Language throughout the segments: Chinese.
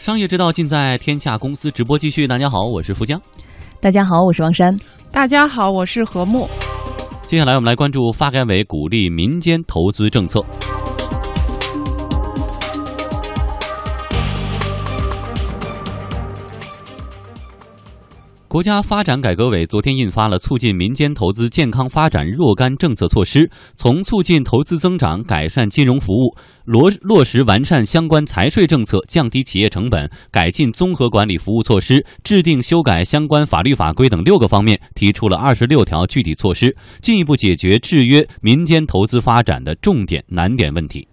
商业之道尽在天下公司直播继续。大家好，我是富江。大家好，我是王珊。大家好，我是何木。接下来我们来关注发改委鼓励民间投资政策。国家发展改革委昨天印发了促进民间投资健康发展若干政策措施，从促进投资增长、改善金融服务、落落实完善相关财税政策、降低企业成本、改进综合管理服务措施、制定修改相关法律法规等六个方面，提出了二十六条具体措施，进一步解决制约民间投资发展的重点难点问题。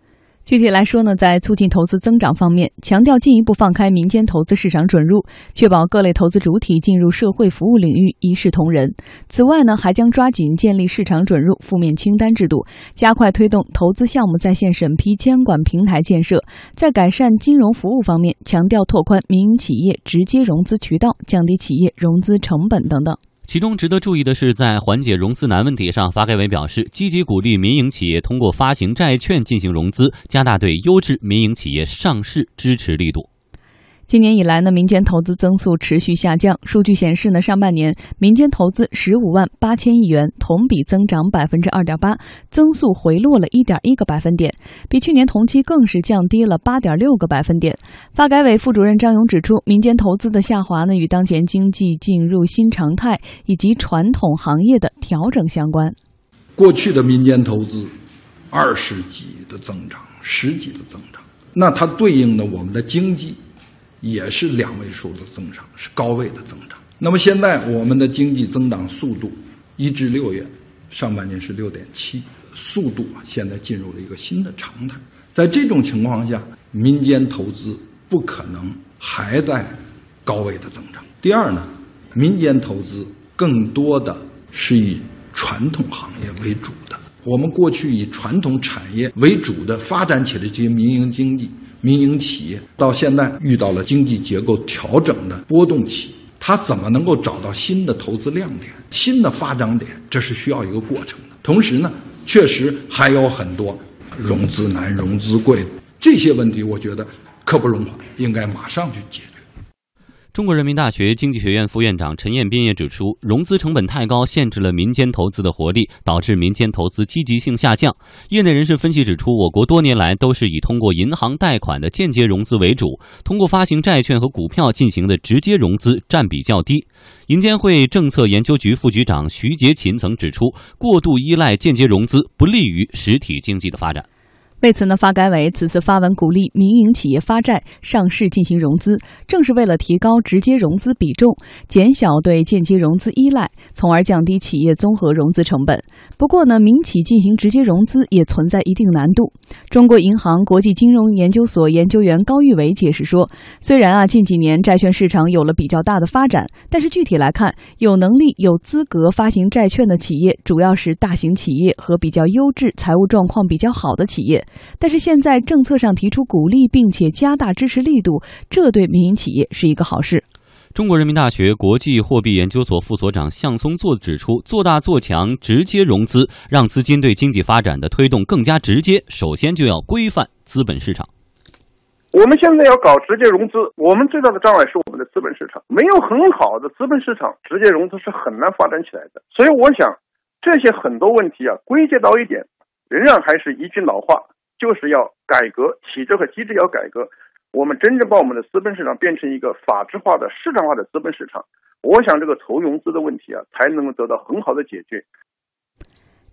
具体来说呢，在促进投资增长方面，强调进一步放开民间投资市场准入，确保各类投资主体进入社会服务领域一视同仁。此外呢，还将抓紧建立市场准入负面清单制度，加快推动投资项目在线审批监管平台建设。在改善金融服务方面，强调拓宽民营企业直接融资渠道，降低企业融资成本等等。其中值得注意的是，在缓解融资难问题上，发改委表示，积极鼓励民营企业通过发行债券进行融资，加大对优质民营企业上市支持力度。今年以来呢，民间投资增速持续下降。数据显示呢，上半年民间投资十五万八千亿元，同比增长百分之二点八，增速回落了一点一个百分点，比去年同期更是降低了八点六个百分点。发改委副主任张勇指出，民间投资的下滑呢，与当前经济进入新常态以及传统行业的调整相关。过去的民间投资二十几的增长，十几的增长，那它对应的我们的经济。也是两位数的增长，是高位的增长。那么现在我们的经济增长速度，一至六月上半年是六点七，速度啊现在进入了一个新的常态。在这种情况下，民间投资不可能还在高位的增长。第二呢，民间投资更多的是以传统行业为主的，我们过去以传统产业为主的发展起来这些民营经济。民营企业到现在遇到了经济结构调整的波动期，它怎么能够找到新的投资亮点、新的发展点？这是需要一个过程的。同时呢，确实还有很多融资难、融资贵这些问题，我觉得刻不容缓，应该马上去解决。中国人民大学经济学院副院长陈彦斌也指出，融资成本太高，限制了民间投资的活力，导致民间投资积极性下降。业内人士分析指出，我国多年来都是以通过银行贷款的间接融资为主，通过发行债券和股票进行的直接融资占比较低。银监会政策研究局副局长徐杰勤曾指出，过度依赖间接融资不利于实体经济的发展。为此呢，发改委此次发文鼓励民营企业发债上市进行融资，正是为了提高直接融资比重，减小对间接融资依赖，从而降低企业综合融资成本。不过呢，民企进行直接融资也存在一定难度。中国银行国际金融研究所研究员高玉伟解释说：“虽然啊近几年债券市场有了比较大的发展，但是具体来看，有能力、有资格发行债券的企业，主要是大型企业和比较优质、财务状况比较好的企业。”但是现在政策上提出鼓励，并且加大支持力度，这对民营企业是一个好事。中国人民大学国际货币研究所副所长向松作指出，做大做强直接融资，让资金对经济发展的推动更加直接。首先就要规范资本市场。我们现在要搞直接融资，我们最大的障碍是我们的资本市场没有很好的资本市场，直接融资是很难发展起来的。所以我想，这些很多问题啊，归结到一点，仍然还是一句老话。就是要改革体制和机制，要改革，我们真正把我们的资本市场变成一个法制化的市场化的资本市场，我想这个投融资的问题啊，才能够得到很好的解决。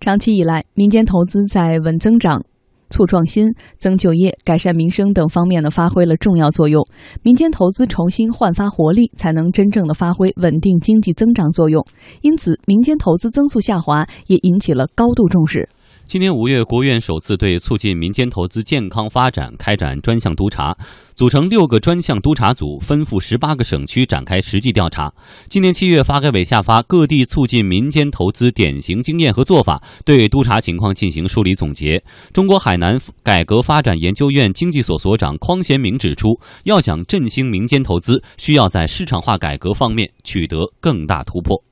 长期以来，民间投资在稳增长、促创新、增就业、改善民生等方面呢，发挥了重要作用。民间投资重新焕发活力，才能真正的发挥稳定经济增长作用。因此，民间投资增速下滑也引起了高度重视。今年五月，国务院首次对促进民间投资健康发展开展专项督查，组成六个专项督查组，分赴十八个省区展开实际调查。今年七月，发改委下发《各地促进民间投资典型经验和做法》，对督查情况进行梳理总结。中国海南改革发展研究院经济所所长匡贤明指出，要想振兴民间投资，需要在市场化改革方面取得更大突破。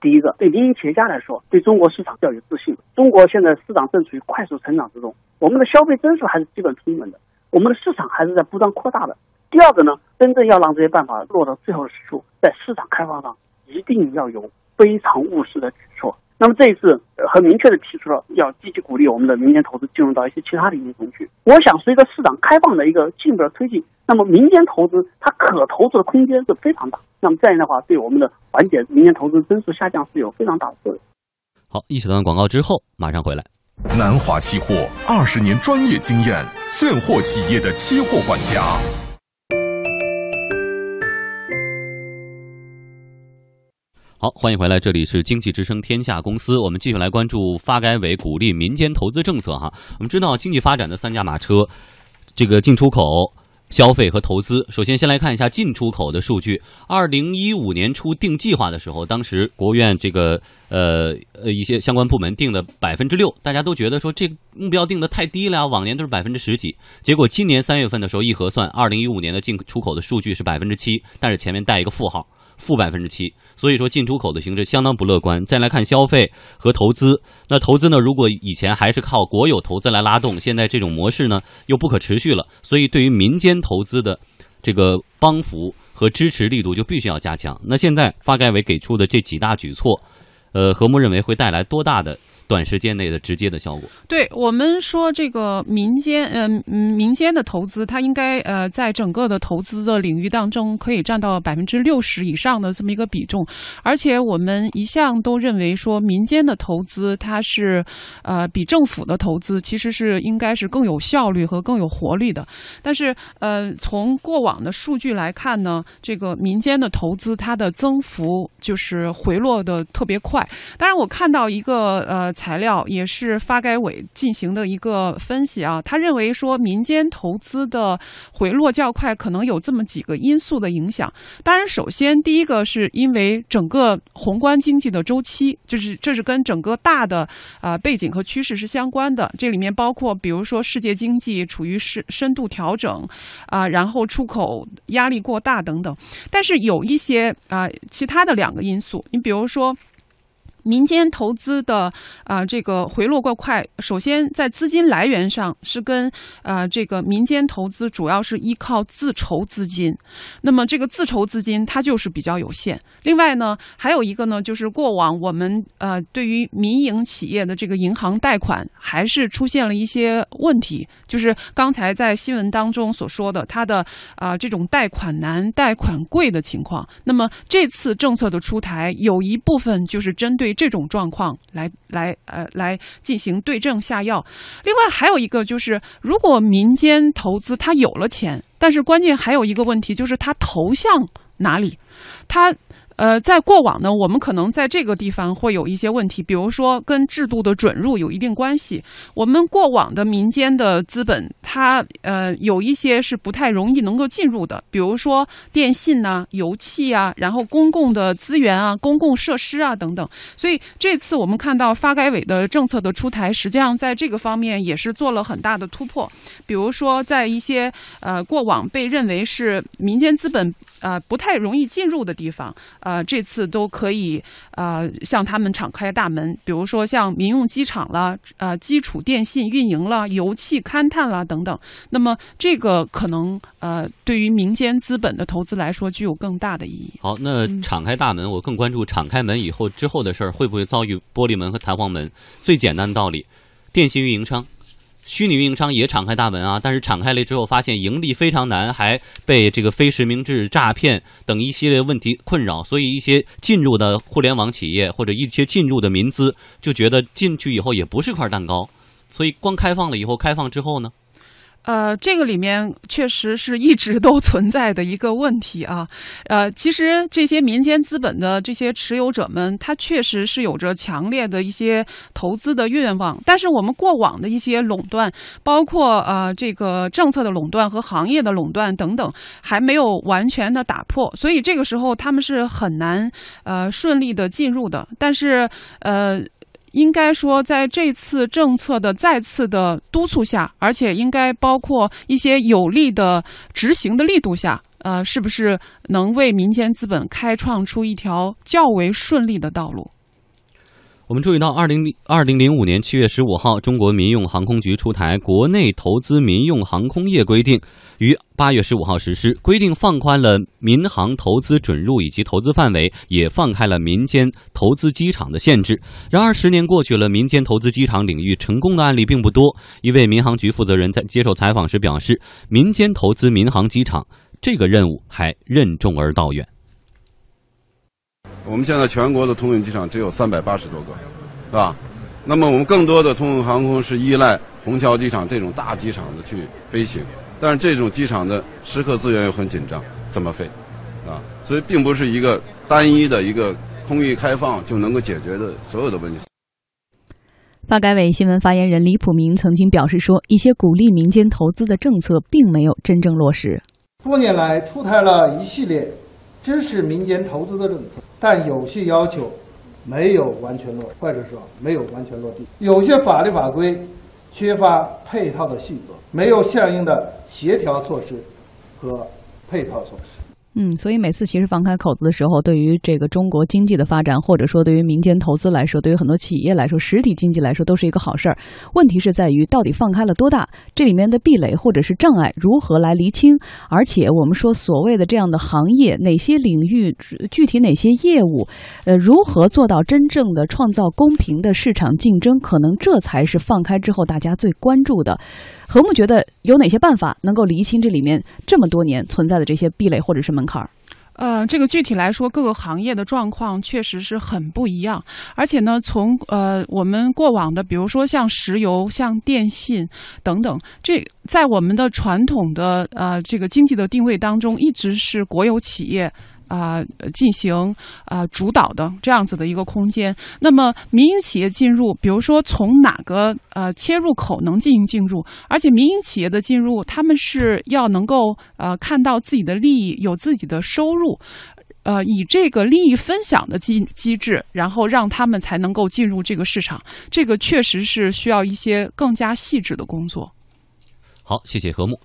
第一个，对民营企业家来说，对中国市场要有自信。中国现在市场正处于快速成长之中，我们的消费增速还是基本平稳的，我们的市场还是在不断扩大的。第二个呢，真正要让这些办法落到最后实处，在市场开放上一定要有非常务实的举措。那么这一次很明确的提出了要积极鼓励我们的民间投资进入到一些其他领域中去。我想随着市场开放的一个进一步的推进，那么民间投资它可投资的空间是非常大。那么这样的话，对我们的缓解民间投资增速下降是有非常大的作用。好，一小段广告之后马上回来。南华期货二十年专业经验，现货企业的期货管家。好，欢迎回来，这里是经济之声天下公司，我们继续来关注发改委鼓励民间投资政策哈。我们知道经济发展的三驾马车，这个进出口、消费和投资。首先，先来看一下进出口的数据。二零一五年初定计划的时候，当时国务院这个呃呃一些相关部门定的百分之六，大家都觉得说这目标定的太低了，往年都是百分之十几。结果今年三月份的时候一核算，二零一五年的进出口的数据是百分之七，但是前面带一个负号。负百分之七，所以说进出口的形势相当不乐观。再来看消费和投资，那投资呢？如果以前还是靠国有投资来拉动，现在这种模式呢又不可持续了。所以对于民间投资的这个帮扶和支持力度就必须要加强。那现在发改委给出的这几大举措，呃，何木认为会带来多大的？短时间内的直接的效果，对我们说这个民间，嗯嗯，民间的投资，它应该呃，在整个的投资的领域当中，可以占到百分之六十以上的这么一个比重。而且我们一向都认为说，民间的投资它是呃比政府的投资其实是应该是更有效率和更有活力的。但是呃，从过往的数据来看呢，这个民间的投资它的增幅就是回落的特别快。当然，我看到一个呃。材料也是发改委进行的一个分析啊，他认为说民间投资的回落较快，可能有这么几个因素的影响。当然，首先第一个是因为整个宏观经济的周期，就是这是跟整个大的啊背景和趋势是相关的。这里面包括比如说世界经济处于深深度调整啊，然后出口压力过大等等。但是有一些啊其他的两个因素，你比如说。民间投资的啊，这个回落过快。首先，在资金来源上是跟啊这个民间投资主要是依靠自筹资金，那么这个自筹资金它就是比较有限。另外呢，还有一个呢，就是过往我们呃对于民营企业的这个银行贷款还是出现了一些问题，就是刚才在新闻当中所说的它的啊这种贷款难、贷款贵的情况。那么这次政策的出台，有一部分就是针对。这种状况来来呃来进行对症下药。另外还有一个就是，如果民间投资他有了钱，但是关键还有一个问题就是他投向哪里，他。呃，在过往呢，我们可能在这个地方会有一些问题，比如说跟制度的准入有一定关系。我们过往的民间的资本，它呃有一些是不太容易能够进入的，比如说电信呐、油气啊，然后公共的资源啊、公共设施啊等等。所以这次我们看到发改委的政策的出台，实际上在这个方面也是做了很大的突破。比如说在一些呃过往被认为是民间资本呃不太容易进入的地方。这次都可以呃向他们敞开大门，比如说像民用机场啦，呃，基础电信运营啦，油气勘探啦等等。那么这个可能呃对于民间资本的投资来说具有更大的意义。好，那敞开大门，我更关注敞开门以后之后的事儿，会不会遭遇玻璃门和弹簧门？最简单的道理，电信运营商。虚拟运营商也敞开大门啊，但是敞开了之后发现盈利非常难，还被这个非实名制、诈骗等一系列问题困扰，所以一些进入的互联网企业或者一些进入的民资就觉得进去以后也不是块蛋糕，所以光开放了以后，开放之后呢？呃，这个里面确实是一直都存在的一个问题啊。呃，其实这些民间资本的这些持有者们，他确实是有着强烈的一些投资的愿望，但是我们过往的一些垄断，包括呃这个政策的垄断和行业的垄断等等，还没有完全的打破，所以这个时候他们是很难呃顺利的进入的。但是呃。应该说，在这次政策的再次的督促下，而且应该包括一些有力的执行的力度下，呃，是不是能为民间资本开创出一条较为顺利的道路？我们注意到，二零二零零五年七月十五号，中国民用航空局出台《国内投资民用航空业规定》，于八月十五号实施。规定放宽了民航投资准入以及投资范围，也放开了民间投资机场的限制。然而，十年过去了，民间投资机场领域成功的案例并不多。一位民航局负责人在接受采访时表示：“民间投资民航机场这个任务还任重而道远。”我们现在全国的通用机场只有三百八十多个，是吧？那么我们更多的通用航空是依赖虹桥机场这种大机场的去飞行，但是这种机场的时刻资源又很紧张，怎么飞？啊，所以并不是一个单一的一个空域开放就能够解决的所有的问题。发改委新闻发言人李普明曾经表示说，一些鼓励民间投资的政策并没有真正落实。多年来出台了一系列支持民间投资的政策。但有些要求没有完全落，或者说没有完全落地。有些法律法规缺乏配套的细则，没有相应的协调措施和配套措施。嗯，所以每次其实放开口子的时候，对于这个中国经济的发展，或者说对于民间投资来说，对于很多企业来说，实体经济来说，都是一个好事儿。问题是在于到底放开了多大，这里面的壁垒或者是障碍如何来厘清？而且我们说所谓的这样的行业，哪些领域具体哪些业务，呃，如何做到真正的创造公平的市场竞争？可能这才是放开之后大家最关注的。何木觉得有哪些办法能够厘清这里面这么多年存在的这些壁垒或者是门槛儿？呃，这个具体来说，各个行业的状况确实是很不一样。而且呢，从呃我们过往的，比如说像石油、像电信等等，这在我们的传统的呃这个经济的定位当中，一直是国有企业。啊，进行啊主导的这样子的一个空间。那么民营企业进入，比如说从哪个呃切入口能进行进入？而且民营企业的进入，他们是要能够呃看到自己的利益，有自己的收入，呃以这个利益分享的机机制，然后让他们才能够进入这个市场。这个确实是需要一些更加细致的工作。好，谢谢何木。